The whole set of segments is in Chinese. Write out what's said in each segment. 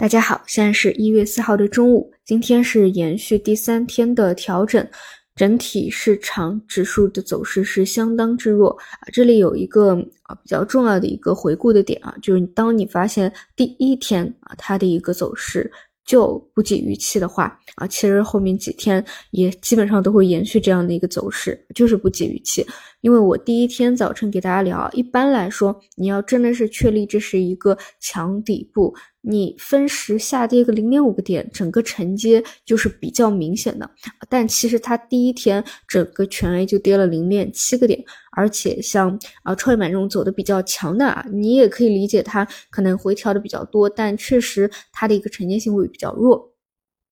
大家好，现在是一月四号的中午，今天是延续第三天的调整，整体市场指数的走势是相当之弱啊。这里有一个啊比较重要的一个回顾的点啊，就是当你发现第一天啊它的一个走势。就不及预期的话啊，其实后面几天也基本上都会延续这样的一个走势，就是不及预期。因为我第一天早晨给大家聊，一般来说，你要真的是确立这是一个强底部。你分时下跌个零点五个点，整个承接就是比较明显的。但其实它第一天整个全 A 就跌了零点七个点，而且像啊创业板这种走的比较强的啊，你也可以理解它可能回调的比较多，但确实它的一个承接性会比较弱。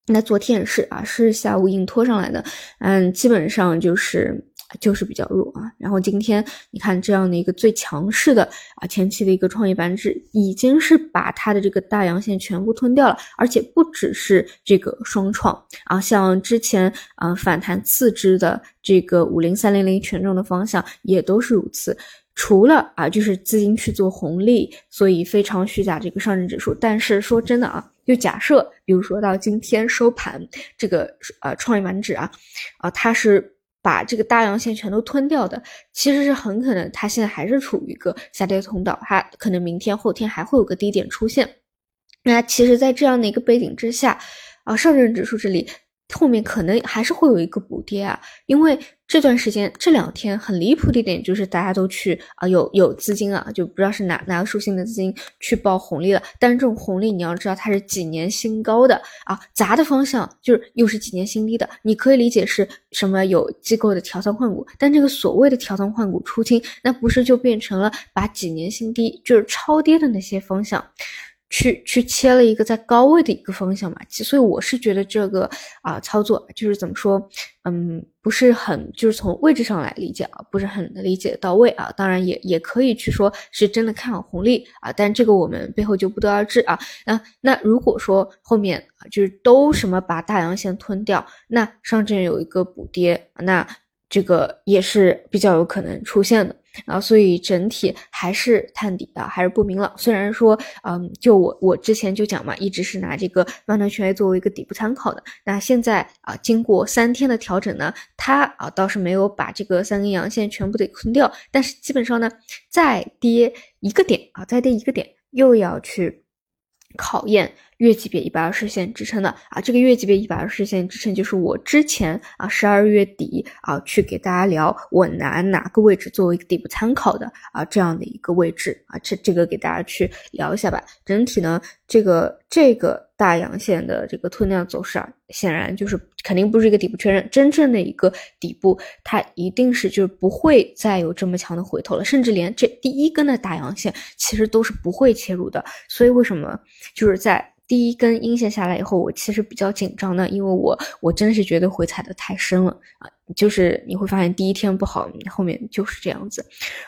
那昨天也是啊，是下午硬拖上来的，嗯，基本上就是。就是比较弱啊，然后今天你看这样的一个最强势的啊前期的一个创业板指，已经是把它的这个大阳线全部吞掉了，而且不只是这个双创啊，像之前啊反弹次之的这个五零三零零权重的方向也都是如此，除了啊就是资金去做红利，所以非常虚假这个上证指数，但是说真的啊，就假设比如说到今天收盘这个呃创业板指啊啊它是。把这个大阳线全都吞掉的，其实是很可能，它现在还是处于一个下跌通道，它可能明天后天还会有个低点出现。那其实，在这样的一个背景之下，啊，上证指数这里。后面可能还是会有一个补跌啊，因为这段时间这两天很离谱的一点就是大家都去啊有有资金啊，就不知道是哪哪个属性的资金去报红利了。但是这种红利你要知道它是几年新高的啊，砸的方向就是又是几年新低的。你可以理解是什么有机构的调仓换股，但这个所谓的调仓换股出清，那不是就变成了把几年新低就是超跌的那些方向。去去切了一个在高位的一个方向嘛，所以我是觉得这个啊操作就是怎么说，嗯，不是很就是从位置上来理解啊，不是很理解到位啊。当然也也可以去说是真的看好红利啊，但这个我们背后就不得而知啊。那那如果说后面啊就是都什么把大阳线吞掉，那上证有一个补跌，那这个也是比较有可能出现的。啊，所以整体还是探底的，还是不明朗。虽然说，嗯，就我我之前就讲嘛，一直是拿这个万能权益作为一个底部参考的。那现在啊，经过三天的调整呢，它啊倒是没有把这个三根阳线全部给吞掉，但是基本上呢，再跌一个点啊，再跌一个点，又要去考验。月级别一百二十线支撑的啊，这个月级别一百二十线支撑就是我之前啊十二月底啊去给大家聊，我拿哪个位置作为一个底部参考的啊这样的一个位置啊，这这个给大家去聊一下吧。整体呢，这个这个大阳线的这个吞量走势啊，显然就是肯定不是一个底部确认，真正的一个底部，它一定是就是不会再有这么强的回头了，甚至连这第一根的大阳线其实都是不会切入的。所以为什么就是在第一根阴线下来以后，我其实比较紧张的，因为我我真是觉得回踩的太深了啊，就是你会发现第一天不好，后面就是这样子，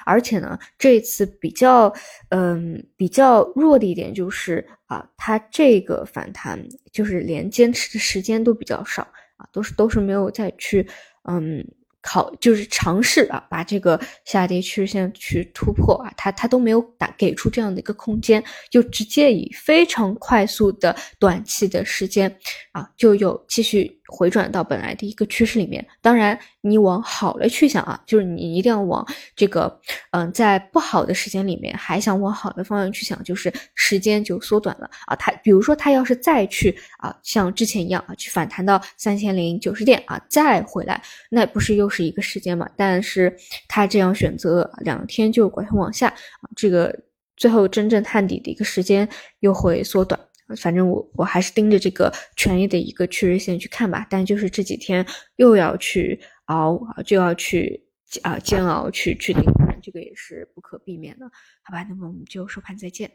而且呢，这次比较嗯比较弱的一点就是啊，它这个反弹就是连坚持的时间都比较少啊，都是都是没有再去嗯。考就是尝试啊，把这个下跌趋势线去突破啊，它它都没有打给出这样的一个空间，就直接以非常快速的短期的时间啊，就有继续。回转到本来的一个趋势里面，当然你往好了去想啊，就是你一定要往这个，嗯，在不好的时间里面还想往好的方向去想，就是时间就缩短了啊。它比如说它要是再去啊，像之前一样啊，去反弹到三千零九十点啊，再回来，那不是又是一个时间嘛？但是它这样选择两天就拐头往下啊，这个最后真正探底的一个时间又会缩短。反正我我还是盯着这个权益的一个趋势线去看吧，但就是这几天又要去熬啊，就要去啊煎熬去去盯盘，这个也是不可避免的，好吧？那么我们就收盘再见。